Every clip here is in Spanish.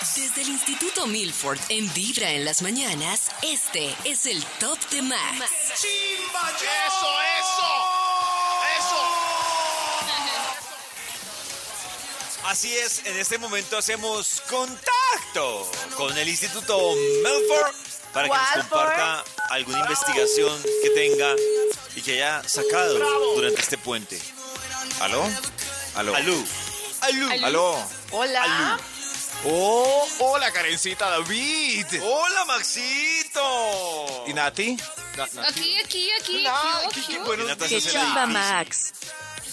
Desde el Instituto Milford en Vibra en las mañanas, este es el Top de Max. ¡Chimba! ¡Eso, eso! ¡Eso! Así es, en este momento hacemos contacto con el Instituto Melford para que nos comparta alguna investigación que tenga y que haya sacado durante este puente. ¿Aló? ¿Aló? Alú. Alú. ¿Aló? Hola. Oh, hola, Karencita David. Hola, Maxito. ¿Y Nati? Aquí, aquí, aquí. Ay, ¿Qué qué- Nata se hace la difícil. Max.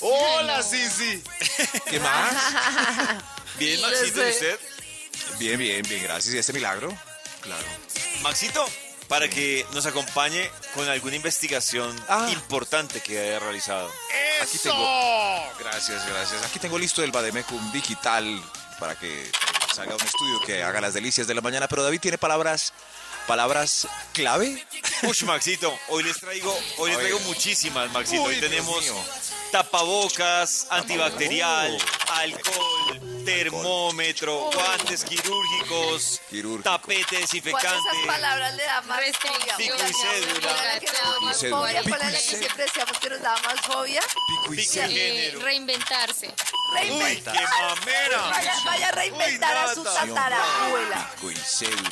Hola, Sisi. ¿Qué más? Bien, Maxito, ¿y usted? Bien, bien, bien, gracias. ¿Y este milagro? Claro. Maxito, para que nos acompañe con alguna investigación Ah. importante que haya realizado. Aquí tengo. Gracias, gracias. Aquí tengo listo el Bademecum digital para que salga un estudio que haga las delicias de la mañana. Pero David tiene palabras, palabras clave. Ush, Maxito, hoy les traigo, hoy les traigo muchísimas, Maxito. Uy, hoy tenemos tapabocas, antibacterial, Oh. alcohol, termómetro, guantes quirúrgicos, Quirúrgico. tapete ¿Cuál de desinfectante. esas palabras le da más fobia? Pico y cédula. ¿Cuál es la que le da Pico y más cédula. ¿Cuál y la que cédula. siempre decíamos que nos daba más fobia? Pico y. Eh, género. reinventarse. Uy, Reinventar. qué mamera. Vaya, vaya a reinventar Uy, a su tatarabuela. Pico y cédula.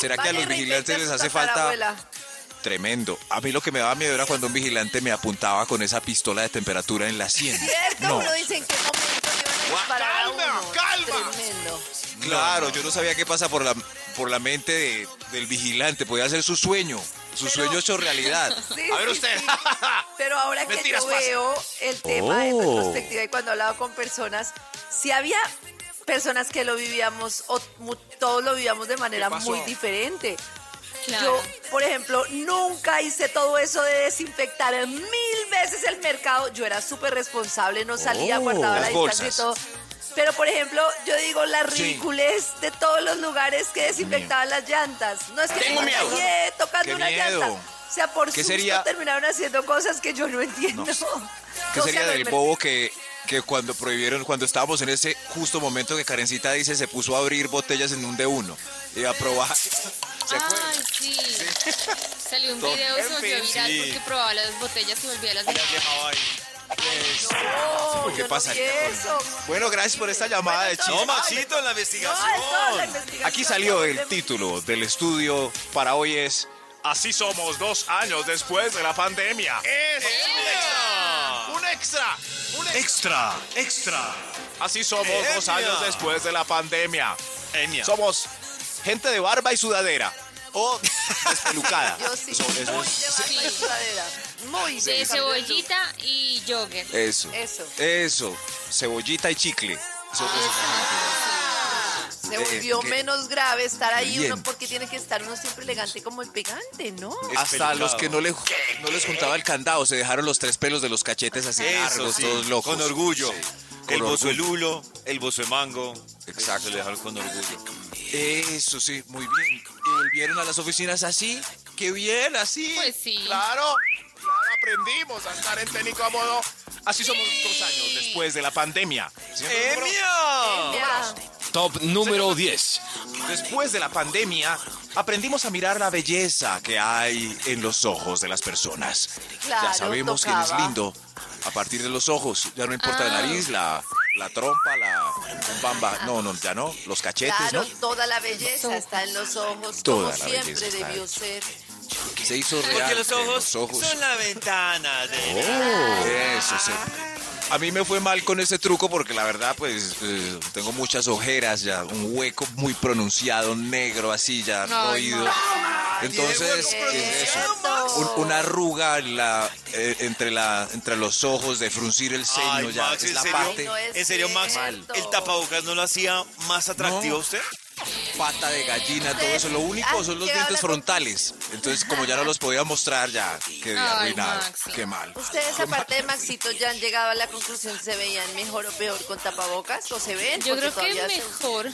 ¿Será que a los vigilantes les hace falta. Tremendo. A mí lo que me daba miedo era cuando un vigilante me apuntaba con esa pistola de temperatura en la sien. ¿Cierto? No, Uno dice en qué calma, uno. calma. Tremendo. claro, yo no sabía qué pasa por la, por la mente de- del vigilante. Podía ser su sueño, su Pero- sueño hecho realidad. Sí, A ver sí, usted. sí. Pero ahora que Mentiras yo pasan. veo el tema en Oh. retrospectiva y cuando he hablado con personas, si había personas que lo vivíamos, o mu- todos lo vivíamos de manera pasó? muy diferente. Claro. Yo, por ejemplo, nunca hice todo eso de desinfectar mil veces el mercado. Yo era súper responsable, no salía, Oh, guardaba la las distancia y todo. Pero, por ejemplo, yo digo la Sí. ridiculez de todos los lugares que desinfectaban las llantas. No es que Tengo miedo. callé tocando Qué una miedo. llanta. O sea, por ¿Qué susto sería- terminaron haciendo cosas que yo no entiendo. ¿Qué O sea, sería del bobo que, que cuando prohibieron, cuando estábamos en ese justo momento que Karencita dice, se puso a abrir botellas en un de uno y a probar? ¿Se acuerdan? Ay, sí. Salió un Todo- video, se volvió viral sí. porque probaba las botellas y volvía a las Las dejaba. No, ¿Qué yo no. Bueno, gracias por esta llamada de. No, Maxito, en la No, investigación. Aquí salió el título del estudio para hoy es Así somos dos años después de la pandemia. ¡Es Un extra. Un extra. Extra. Así somos dos Emia. años después de la pandemia. Enia. Somos gente de barba y sudadera. o despelucada. Yo sí, Eso, muy eso de barba y sudadera. Muy De cambio cebollita y jogger. Eso. Eso. Eso. Cebollita y chicle. Eso look. Se volvió menos grave estar ahí Bien. uno porque tiene que estar uno siempre elegante como el pegante, ¿no? Hasta los que no, le, no les juntaba el candado se dejaron los tres pelos de los cachetes así Eso, largos, sí, todos locos. Con orgullo. Sí, el bozo de lulo, el bozo de mango. Exacto. Se le dejaron con orgullo. Eso sí, muy bien. Y volvieron a las oficinas así. Qué bien, así. Pues sí. Claro. Claro, aprendimos a estar en tenis cómodo. Así somos dos años después de la pandemia. ¡Emia! Top número 10. Después de la pandemia, aprendimos a mirar la belleza que hay en los ojos de las personas. Claro, ya sabemos quién es tocaba. lindo a partir de los ojos. Ya no importa la nariz, la, la trompa, la bamba. No, no, ya no. Los cachetes, Claro, ¿no? toda la belleza está en los ojos, Toda como la siempre debió ser. Se hizo real. Porque los ojos, los ojos- son la ventana de... Oh, eso sí. A mí me fue mal con ese truco porque la verdad, pues, eh, tengo muchas ojeras ya, un hueco muy pronunciado, negro, así ya, no. Entonces, Tiene hueco es eso. Un- una arruga en la, eh, entre, la, entre los ojos de fruncir el ceño, Ay, ya, Max, es ¿en la serio? parte. No es ¿En serio, Max? cierto. ¿El tapabocas no lo hacía más atractivo a usted? pata de gallina, todo eso. Lo único Ay, son los dientes frontales. Entonces, como ya no los podía mostrar, ya quedé Ay, arruinado. Qué mal. ¿Ustedes, aparte de Maxito, ya han llegado a la conclusión se veían mejor o peor con tapabocas? ¿O se ven? Yo Porque creo que mejor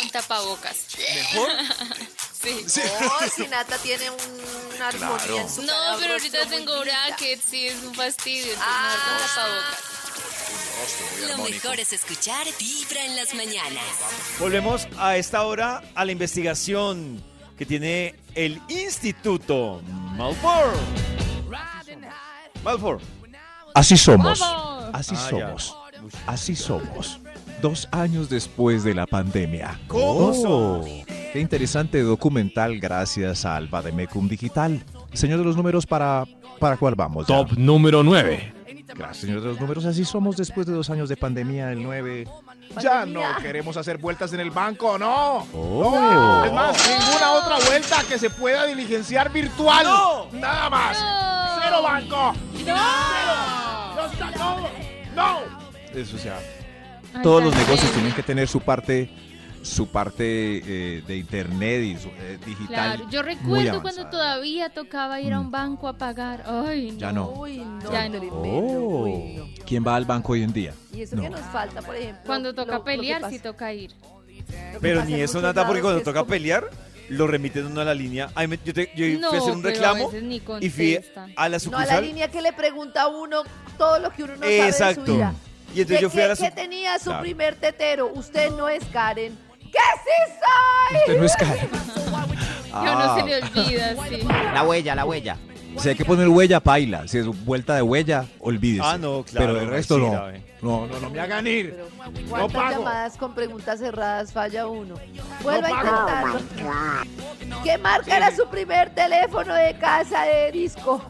con tapabocas. ¿Mejor? Sí. No, si Nata tiene un- una armonía Claro. en su No, cara, pero ahorita tengo brackets y es un fastidio. Ah. muy Lo mejor es escuchar Vibra en las mañanas. Volvemos a esta hora a la investigación que tiene el Instituto Malfour. Malfour. Así somos. Así Ah, ya. somos. Así somos. Dos años después de la pandemia. ¿Cómo Oh, Qué interesante documental gracias al Bademecum Digital. Señor de los números, ¿para, para cuál vamos? ya? Top número 9. Gracias, señor de los números. Así somos después de dos años de pandemia, el 9. Ya no queremos hacer vueltas en el banco, no. Oh. Es más, ninguna otra vuelta que se pueda diligenciar virtual. ¡No! Nada más. No. Cero banco. Cero. No está todo. No. Eso ya. Todos los negocios tienen que tener su parte su parte eh, de internet y su, eh, digital. Claro, yo recuerdo cuando todavía tocaba ir a un banco a pagar. Ay, no. Ya no. Uy, no, Ya no. Oh. Uy, no. ¿Quién va al banco hoy en día? Y eso No. que nos falta, por ejemplo. Cuando toca lo pelear, sí toca ir. Pero ni eso, Nata, porque cuando toca como- pelear, lo remiten uno a la línea. Ay, me- yo, te- yo No, fui a hacer un a reclamo y fui a la No, a la sucursal. línea que le pregunta a uno todo lo que uno no sabe de Exacto. su vida. Y entonces ¿De yo fui a qué- la su- que tenía su Claro. primer tetero? Usted no es Karen. ¡Que sí soy! Usted no es Karen. Que a uno se le Ah, olvida, sí. La huella, la huella. si hay que poner huella, paila. Si es vuelta de huella, olvídese. Ah, no, claro, Pero el resto sí, no. No, no, no. Me hagan ir. Pero, No ¿Cuántas pago. llamadas con preguntas cerradas falla uno? Vuelva No a intentarlo. ¿Qué marca era su primer teléfono de casa de disco?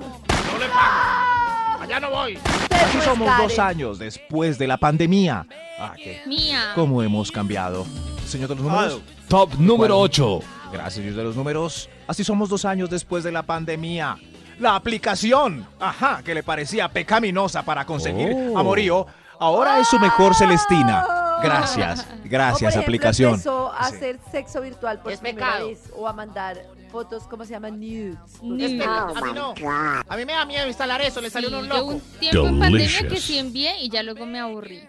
No le pago. Allá no voy. No es somos dos años después de la pandemia. Ah, qué. Mía. ¿Cómo hemos cambiado? Señor de los Ah, números. Top número 8. Gracias, señor de los números. Así somos dos años después de la pandemia. La aplicación, ajá, que le parecía pecaminosa para conseguir Oh. amorío, ahora es su mejor Celestina. Gracias, O, por gracias, ejemplo, aplicación. empezó a Sí. hacer sexo virtual por Es primera pecado. vez o a mandar fotos, ¿cómo se llaman? Nudes. Nudes. A mí no. A mí me da miedo instalar eso. Le Sí, salió uno yo loco. un tiempo en pandemia que Delicious. sí envié y ya luego me aburrí.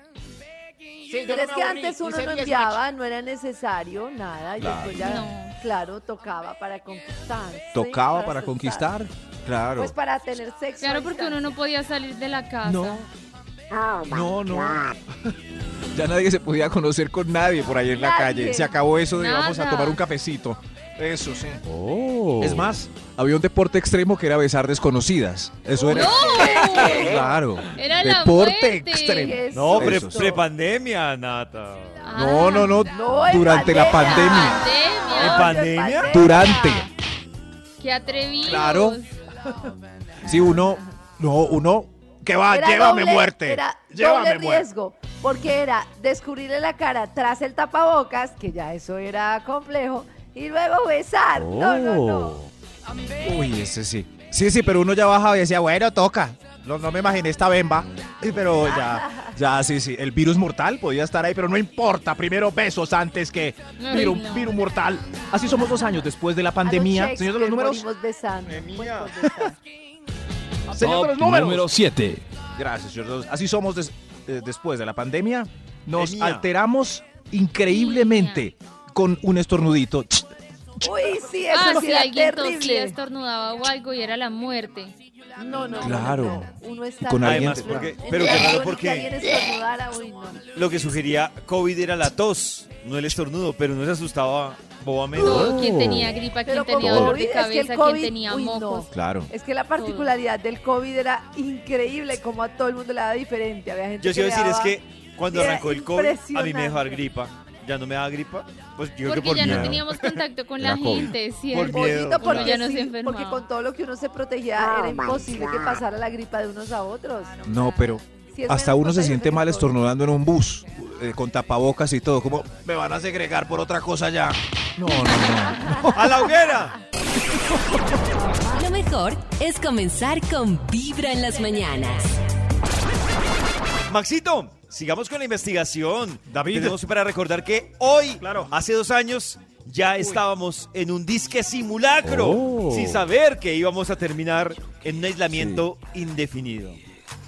Sí, Pero es que antes uno no 10 enviaba, no era necesario nada. Y Claro. después ya, No. claro, tocaba para conquistar. ¿Tocaba para conquistar? Claro. Pues para tener sexo. Claro, porque uno no podía salir de la casa. No. No, no. Ya nadie se podía conocer con nadie por ahí en la calle. Se acabó eso de vamos a tomar un cafecito. Eso sí. Oh. Es más, había un deporte extremo que era besar desconocidas. Eso era. ¡No! Claro. Era la deporte muerte. extremo. ¿Qué es No, pre- Eso sí. prepandemia, Nata. Ah, No, no, no. No, en Durante la pandemia. pandemia. ¿En pandemia? Durante. ¡Qué atrevidos! Claro. Sí, uno. No, uno. Que va, Era llévame doble- muerte. Era llévame doble muerte. porque era descubrirle la cara tras el tapabocas, que ya eso era complejo, y luego besar. No, no, no. Oh. Uy, ese sí. Sí, sí, pero uno ya bajaba y decía, bueno, toca. No, no me imaginé esta bemba. Sí, Pero ya, ya, sí, sí. El virus mortal podía estar ahí, pero no importa. Primero besos antes que virus, no. virus mortal. Así somos dos años después de la pandemia. Señor de los números. besando. Señor de los números. número 7. Gracias, señor. Así somos des- eh, después de la pandemia. Nos alteramos increíblemente con un estornudito. Uy, sí, eso Ah, sí si era alguien tosía, terrible. estornudaba o algo y era la muerte. No, no, no, Claro. no. Uno está con alguien- Además, porque, En pero qué raro porque no. lo que sugería COVID era la tos, no el estornudo, pero uno se asustaba bobamente. Todo, quién tenía gripa, con tenía dolor COVID, de es que el cabeza, COVID, quién tenía uy, no. mocos. Claro. Es que la particularidad del COVID era increíble, como a todo el mundo le daba diferente. Había gente Yo sí que iba a decir es que cuando arrancó el COVID, a mí me dejó dar gripa. Ya no me da gripa, pues yo creo que Porque por ya no teníamos contacto con la gente, ¿cierto? Por miedo. Pollito, porque, ya no sí, porque con todo lo que uno se protegía era imposible que pasara la gripa de unos a otros. No, pero hasta uno se siente mal estornudando en un bus, eh, con tapabocas y todo, como me van a segregar por otra cosa ya. No, no, no. ¡A la hoguera! Lo mejor es comenzar con Vibra en las mañanas. Maxito, sigamos con la investigación. David. Tenemos para recordar que hoy, Claro. hace dos años, ya estábamos en un disque simulacro, Oh. sin saber que íbamos a terminar en un aislamiento indefinido.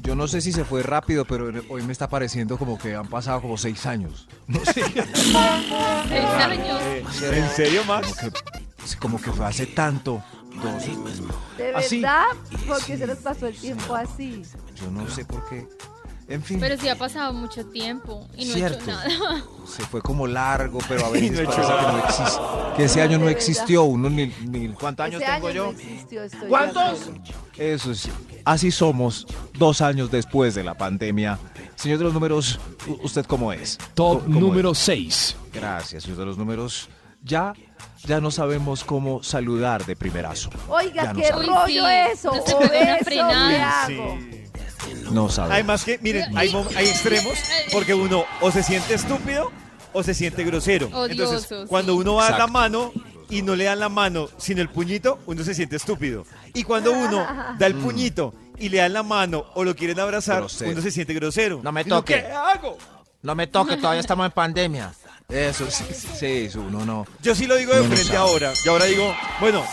Yo no sé si se fue rápido, pero hoy me está pareciendo como que han pasado como seis años. No sé. Seis años. ¿En serio, Max? Como que, sí, como que fue hace tanto. Dos. ¿De Así. verdad? ¿Por qué se les pasó el tiempo así? Yo no sé por qué. En fin, Pero sí ha pasado mucho tiempo y no he Cierto. hecho nada. se fue como largo, pero a veces no he hecho parece que no existe. Que ese año no existió. Uno ni, ni- ¿Cuántos años Ese tengo año yo? no existió, estoy ¿Cuántos? Eso es. Así somos dos años después de la pandemia. Señor de los números, ¿u- ¿usted cómo es? Top ¿Cómo número 6. es? Gracias, señor de los números. Ya, ya no sabemos cómo saludar de primerazo. Oiga, no qué sabemos. Rollo sí, eso. no se o pega una eso, frenada. ¿qué hago? No sabemos. Además que, miren, hay, extremos porque uno o se siente estúpido o se siente grosero. Entonces, cuando uno va a la Exacto. mano y no le dan la mano sin el puñito, uno se siente estúpido. Y cuando uno da el puñito y le dan la mano o lo quieren abrazar, Grosero. uno se siente grosero. No me ¿Y uno toque. ¿Qué hago? No me toque, todavía estamos en pandemia. Eso, sí, sí, sí, eso, uno no. Yo sí lo digo de no frente sabe. ahora. Y ahora digo, bueno,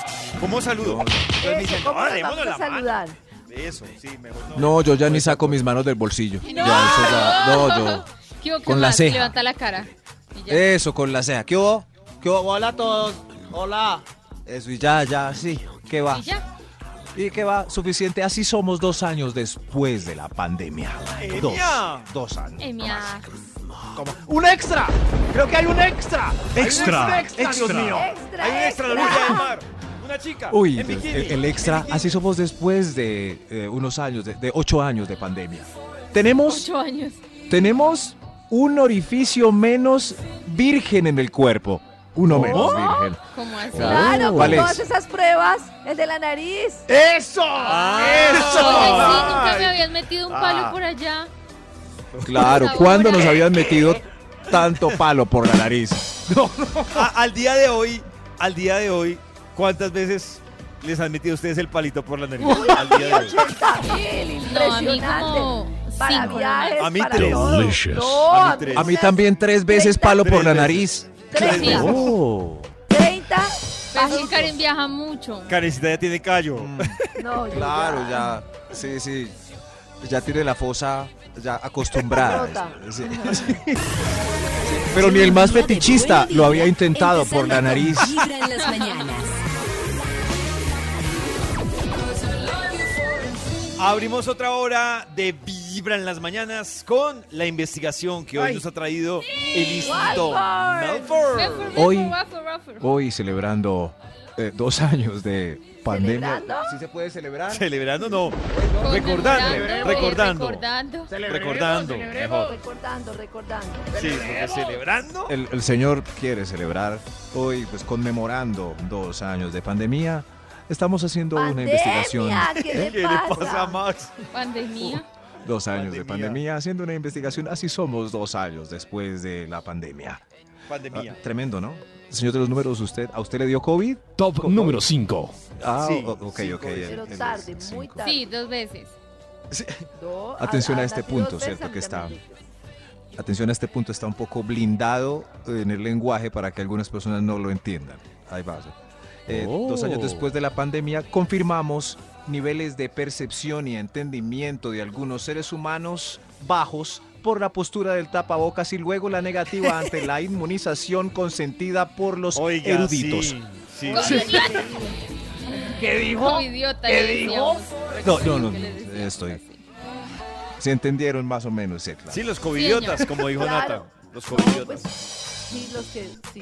¿cómo saludo? Entonces me Eso, dicen, ¿Cómo "Ah, nos démonos vamos a la mano". saludar? Eso, sí, mejor no. No, yo ya ni saco mis manos del bolsillo. No. Ya, eso ya. No, yo. ¿Qué hubo, Con qué la más? ceja. Levanta la cara. y ya. Eso, con la ceja. ¿Qué hubo? ¿Qué hubo? Hola a todos. Hola. Eso, y ya, ya, sí. ¿Qué va? Y ya. ¿Y qué va? Suficiente. Así somos dos años después de la pandemia. Dos. Dos años. Emia. ¿Cómo? ¡Un extra! Creo que hay un extra. Extra, Hay un extra, Dios extra. mío. Extra, Hay un extra del mar. Una chica. Uy, en el, bikini, el en extra. bikini. Así somos después de eh, unos años, de, de ocho años de pandemia. Tenemos Ocho años. tenemos un orificio menos virgen en el cuerpo. Uno menos virgen. ¿Cómo así? Claro, con ¿Cuál es? todas esas pruebas, el de la nariz. ¡Eso! Ah. Oye, sí, nunca me habían metido un palo Ah. por allá. Claro. ¿cuándo nos habían metido tanto palo por la nariz? A- al día de hoy, al día de hoy, ¿cuántas veces les han metido ustedes el palito por la nariz? Al día de hoy. 80 mil, No, a mí impresionante. como para cinco viajes, A mí para tres. todo. Delicious. No, A mí tres. A también tres veces palo por la Tres nariz. 30. Oh. 30. Pero es que. Karen viaja mucho. Karencita ya tiene callo. No, yo Claro, ya. Sí, sí. Ya tiene la fosa ya acostumbrada. Rota. Sí, sí. Pero ni el más fetichista lo había intentado por la nariz. Vibra en las mañanas. Abrimos otra hora de Vibra en las mañanas con la investigación que hoy Ay. nos ha traído el Instituto. Melford. Hoy-. Hoy celebrando eh, dos años de pandemia. ¿Celebrando? ¿Sí se puede celebrar? Celebrando, no. Recordando, recordando. recordando. Recordando. Mejor. Recordando, recordando. Sí, porque celebrando. El, el señor quiere celebrar hoy, pues conmemorando dos años de pandemia. Estamos haciendo una investigación. ¿Qué le ¿Qué le pasa? a Max? Pandemia. Dos años de Pandemia. haciendo una investigación. Así somos dos años después de la pandemia. Pandemia. Ah, tremendo, ¿no? Señor de los números, ¿usted, ¿a usted le dio COVID? Top número 5. Ah, Sí, ok, sí, ok. Pero el- tarde, el muy cinco. tarde. Sí, dos veces. No, Atención a a- este punto, ¿cierto? Que está-. Atención a este punto, está un poco blindado en el lenguaje para que algunas personas no lo entiendan. Ahí va. Eh, Oh. Dos años después de la pandemia, confirmamos niveles de percepción y entendimiento de algunos seres humanos bajos por la postura del tapabocas y luego la negativa ante la inmunización consentida por los Oiga, eruditos. sí, sí. ¿Qué dijo? Idiota. le decíamos. No, no, no, estoy. Se entendieron más o menos, sí, claro. Sí, los covidiotas, como dijo Claro. Nata. Los No, covidiotas. pues, sí, los que. sí.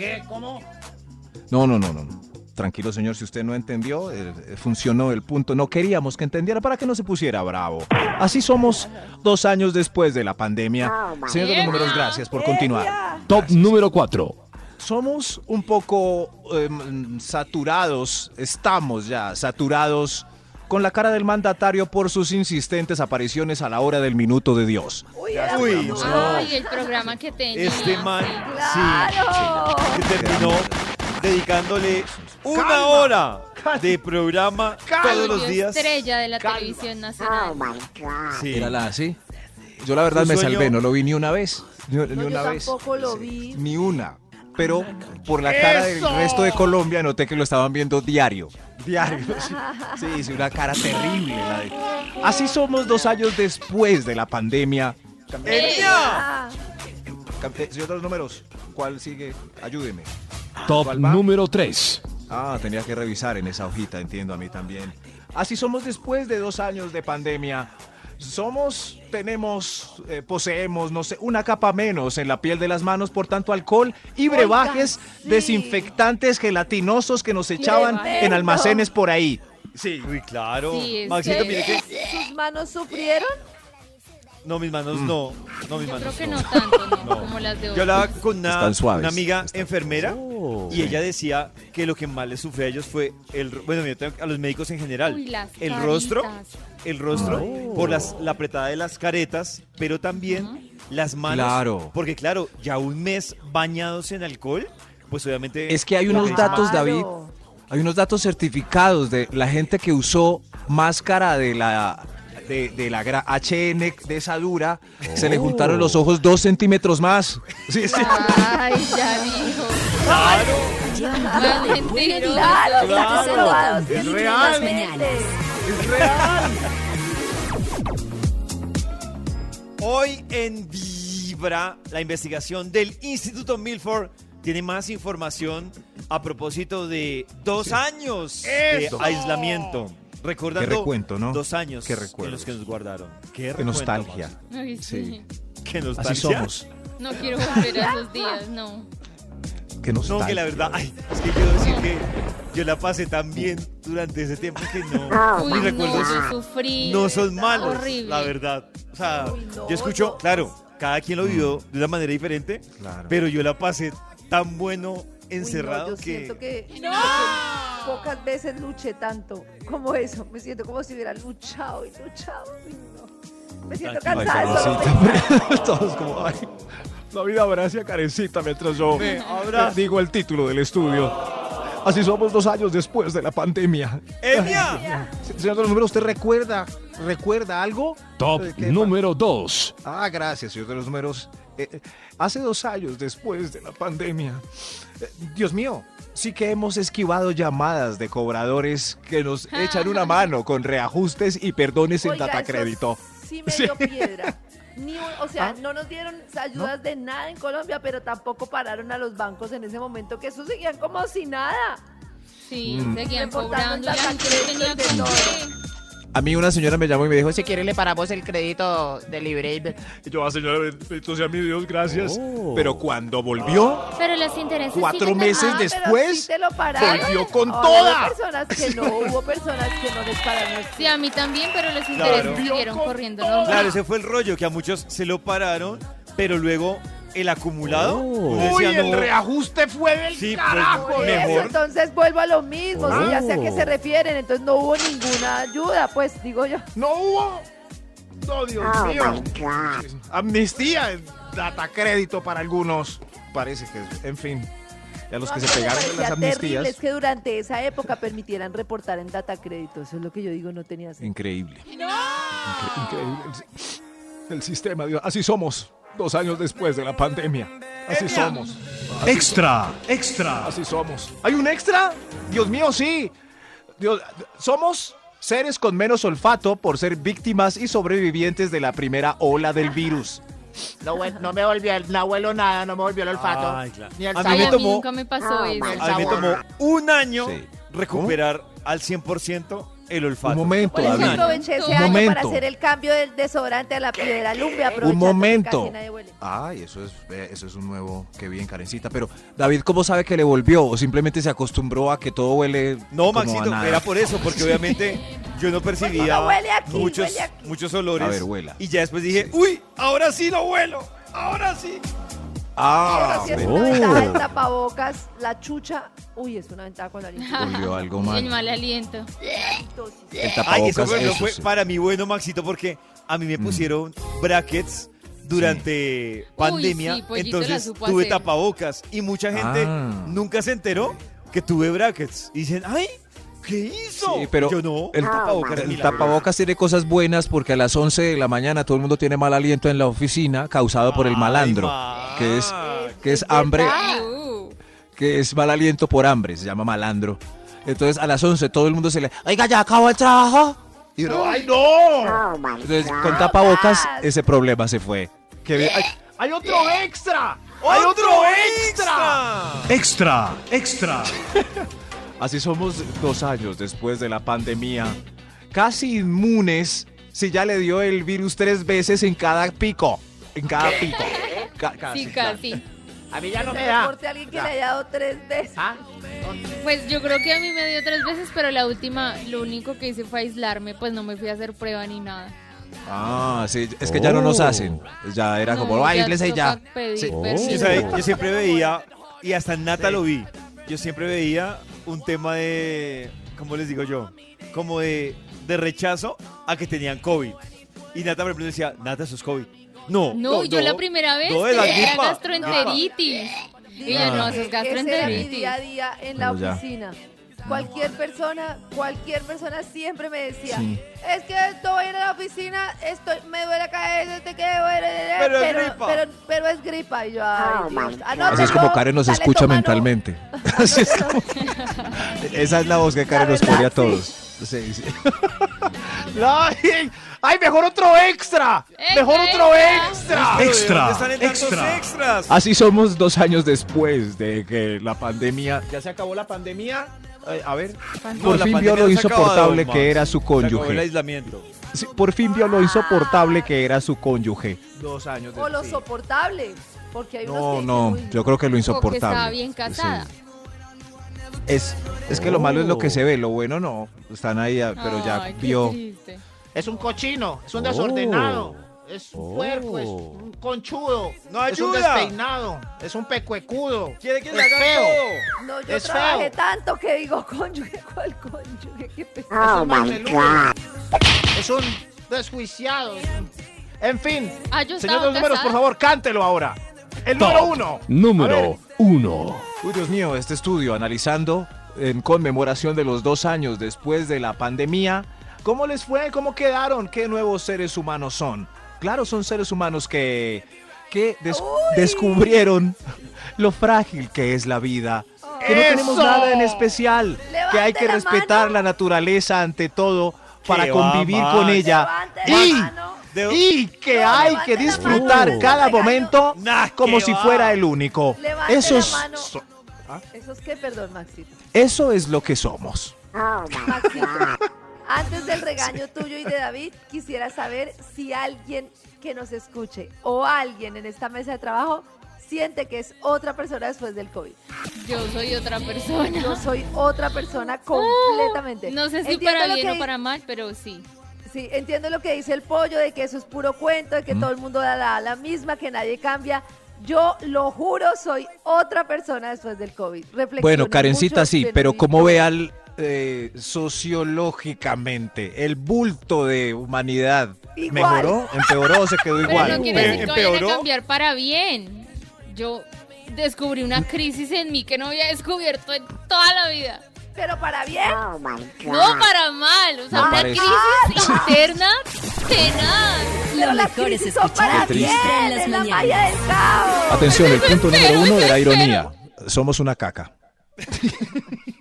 No, no, no, no. no. Tranquilo, señor, si usted no entendió, eh, eh, funcionó el punto. No queríamos que entendiera para que no se pusiera bravo. Así somos dos años después de la pandemia. Señor de los números, gracias por continuar. Top número 4. Somos un poco em, saturados, estamos ya saturados con la cara del mandatario por sus insistentes apariciones a la hora del minuto de Dios. Uy, no. Ay, el programa que tenía. Este man, ¡Claro! sí, terminó dedicándole una hora de programa todos los días. estrella de la televisión nacional. Sí. Era la así. Yo la verdad ¿Tu me sueño? salvé, no lo vi ni una vez. Ni, ni No, yo una vez. tampoco lo vi. Ni una. Pero por la cara del resto de Colombia noté que lo estaban viendo diario. Diario. Sí, sí, sí, una cara terrible. la de- Así somos dos años después de la pandemia. Cam- eh, Señor de los números, ¿cuál sigue? Ayúdeme. Top ¿Cuál va? número 3. Ah, tenía que revisar en esa hojita, entiendo a mí también. Así somos después de dos años de pandemia. Somos, tenemos, eh, poseemos, no sé, una capa menos en la piel de las manos por tanto alcohol y Oiga, brebajes sí. desinfectantes gelatinosos que nos echaban en almacenes por ahí. Sí. Uy, claro. Sí, Maxito, que- mire que. ¿Sus manos sufrieron? No, mis manos no. No, mis Yo creo manos que no tanto, ¿no? No. Como las de Yo hoy. hablaba con una, una amiga enfermera Oh, y sí. ella decía que lo que más les sufre a ellos fue el bueno, yo tengo a los médicos en general, Uy, las el rostro, el rostro Oh. por las, la apretada de las caretas, pero también las manos, Claro. porque claro, ya un mes bañados en alcohol, pues obviamente Es que hay unos Claro. datos, David, hay unos datos certificados de la gente que usó máscara de la de, de la gra- HN de esa dura, se le juntaron los ojos dos centímetros más. Sí, sí. Ay, ya dijo. Claro, Claro. claro, probado Es científicamente. real. Es real. Hoy en Vibra, la investigación del Instituto Milford tiene más información a propósito de dos años de ¡Eso! aislamiento. Recordando Qué recuento, ¿no? dos años Qué en recuerdos. los que nos guardaron. Qué, Qué recuento, nostalgia. Ay, sí. Qué nostalgia. Así somos. No quiero volver a esos días, no. Qué No, nostalgia. que la verdad, ay, es que quiero decir que yo la pasé tan bien durante ese tiempo que no. Uy, mis no, recuerdos yo sufrí. no son malos, Horrible. la verdad. O sea, Uy, no, yo escucho, no. claro, cada quien lo vivió de una manera diferente, Claro. pero yo la pasé tan bueno Uy, no, encerrado yo que... siento que, que pocas veces luché tanto como eso. Me siento como si hubiera luchado y luchado. Uy, no. Me siento cansada. Todos como, ay, la vida abraza a Karencita mientras yo Me digo el título del estudio. Así somos dos años después de la pandemia. ¡Enia! Señor de los números, ¿usted recuerda, recuerda algo? Top Eh, ¿qué número 2. Ah, gracias, señor de los números. Eh, eh, hace dos años después de la pandemia, eh, Dios mío, sí que hemos esquivado llamadas de cobradores que nos echan una mano con reajustes y perdones en Oiga, data eso crédito. Sí me Sí. dio piedra. Ni o sea, ¿Ah? no nos dieron ayudas de nada en Colombia, pero tampoco pararon a los bancos en ese momento, que eso seguían como si nada. Sí, Mm. seguían cobrando y la gente tenía con. A mí una señora me llamó y me dijo, Si quiere le paramos el crédito de libre. Y yo, ah, señora, bendito sea mi Dios, gracias. Pero cuando volvió, Pero los intereses Cuatro meses. Ah, después, sí te lo pararon. volvió con Ahora toda. Hubo personas que no, hubo personas que no les pararon. Sí, a mí también, pero los intereses Claro. siguieron corriendo. Claro, ese fue el rollo, que a muchos se lo pararon, pero luego el acumulado... uno uy, decía, el no, reajuste fue del Sí, pues, carajo. Por eso, Mejor. entonces vuelvo a lo mismo, si ya sé a qué Oh. se refieren, entonces no hubo ninguna ayuda, pues digo yo. No hubo. No, Dios mío. Amnistía, data crédito para algunos. Parece que, en fin. Ya los No, que a se pegaron de las parecía terrible amnistías. es que durante esa época permitieran reportar en data crédito, eso es lo que yo digo, no tenía sentido. Increíble. Incre- increíble. El sistema, Dios. Así somos. Dos años después de la pandemia. Así somos. Extra, extra. Así somos. ¿Hay un extra? Dios mío, sí. Dios, somos seres con menos olfato por ser víctimas y sobrevivientes de la primera ola del virus. No, no me volvió, el- no huelo nada, no me volvió el olfato. Ay, claro. Ni el A mí Ay, me a sabor. mí tomó- nunca me pasó eso. el A mí me sabor. tomó un año Sí. recuperar al 100% el olfato. Un momento, Por eso David. aproveché ese Un año para momento. hacer el cambio del desodorante a la lumbre, aprovechando Un momento. Ay, eso es, eh, eso es un nuevo, qué bien, Karencita. Pero, David, ¿cómo sabe que le volvió? ¿O simplemente se acostumbró a que todo huele No, como a Maxito, nada? era por eso, porque obviamente yo no percibía no huele aquí, muchos, muchos olores. A ver, huela. Y ya después dije, uy, ahora sí no huelo, ahora sí. Ah, Pero si es pero- una ventaja el tapabocas, la chucha, uy, es una ventaja con la limpieza. Olió algo El mal. mal aliento. El Ay, tapabocas, eso, ejemplo, eso fue sí. para mí bueno, Maxito, porque a mí me Mm. pusieron brackets durante pandemia, sí, Pollito la entonces supo tuve hacer. tapabocas y mucha gente Ah. nunca se enteró que tuve brackets. Y dicen, ay, ¿Qué hizo? Sí, pero Yo no. el, tapabocas es el tapabocas tiene cosas buenas porque a las 11 de la mañana todo el mundo tiene mal aliento en la oficina causado por el malandro, que es que es hambre, que es mal aliento por hambre, se llama malandro. Entonces a las 11 todo el mundo se le, "Oiga, ya acabó el trabajo." Y uno, "Ay, no." Entonces con tapabocas ese problema se fue. Que ay, ¡Hay otro extra! ¡Hay otro extra! Extra, extra. Así somos dos años después de la pandemia, casi inmunes si ya le dio el virus tres veces en cada pico. En cada pico. Ca- casi, sí, claro. casi. A mí ya no me da. reporte a alguien que le haya dado tres veces. ¿Ah? Pues yo creo que a mí me dio tres veces, pero la última, lo único que hice fue aislarme, pues no me fui a hacer prueba ni nada. Ah, sí, es que ya no nos Oh. hacen. Ya era No, como, ay, les toca ya. pedir Sí. permiso. Yo, siempre veía, y hasta en Nata lo vi, yo siempre veía un tema de, ¿cómo les digo yo? Como de, de rechazo a que tenían COVID. Y Nata, por ejemplo, decía, Nata, eso es COVID. No, No, yo la primera vez no, la tenía gastroenteritis. Y yo, no, eso es Ese era mi gastroenteritis. día a día en la Bueno, ya. Cualquier persona, cualquier persona siempre me decía, Sí. es que estoy en la oficina, estoy, me duele la cabeza, te quedo, Pero es pero, gripa. pero, pero es gripa. Y yo, ay, Dios. Así es como Karen nos escucha mentalmente. Así es como- Esa es la voz que Karen nos pone a todos. Sí, sí. ¡Ay! ¡Ay, mejor otro extra! ¡Mejor otro extra! Pero ¿de Extra, tantos extra. extras? Así somos dos años después de que la pandemia. ¿Ya se acabó la pandemia? Eh, a ver. No, por la fin vio lo no acabado, insoportable que era su el cónyuge. aislamiento. Sí, por fin vio lo insoportable que era su cónyuge. Dos años O lo soportable. Porque hay unos No, que no, dicen, "Uy, yo creo que lo insoportable. estaba bien casada. Sí. Es, es que lo malo es lo que se ve, lo bueno no. Están ahí, ah, pero ya Ay, vio. triste. Es un cochino, es un Oh. desordenado, es un Oh. puerco, es un conchudo, ¡No es un ayuda! despeinado, es un pecuecudo. Quiere que le Es hagan feo. todo. No, yo Es trabajé feo. tanto que digo, cónyuge, ¿cuál cónyuge? Qué un mameluco, es un desjuiciado. En fin, Ah, señor los números, por favor, cántelo ahora. El Top número uno. Número uno. Uy, Dios mío, este estudio analizando en conmemoración de los dos años después de la pandemia, ¿cómo les fue? ¿Cómo quedaron? ¿Qué nuevos seres humanos son? Claro, son seres humanos que, que des- descubrieron lo frágil que es la vida. Que no tenemos ¡Eso! nada en especial, que hay que la respetar mano. la naturaleza ante todo para ¡Qué convivir va, con ella. Y. De- y que No, hay que disfrutar mano. cada Regaño. momento Nah, como si va. fuera el único. Levante Eso es- so- ¿Eso es qué? Perdón, Maxito. Eso es lo que somos. Antes del regaño tuyo y de David, quisiera saber si alguien que nos escuche o alguien en esta mesa de trabajo siente que es otra persona después del COVID. Yo soy otra persona. Yo soy otra persona completamente. No sé si Entiendo para bien que o para mal, pero sí. Sí, entiendo lo que dice el pollo, de que eso es puro cuento, de que todo el mundo da la, la misma, que nadie cambia. Yo lo juro, soy otra persona después del COVID. Reflexioné Bueno, Karencita mucho, sí, pero como ve al eh, sociológicamente el bulto de humanidad Igual. mejoró, empeoró, se quedó Pero igual. no quiere decir que vayan a ¿Empeoró? cambiar para bien. Yo descubrí una crisis en mí que no había descubierto en toda la vida. Pero para bien. No para mal, o sea, Me una parece. crisis interna tenaz. Lo las mejor es crisis son para escuchar bien, en las la mañanas. Atención, el punto número uno enfermo. ironía. Somos una caca.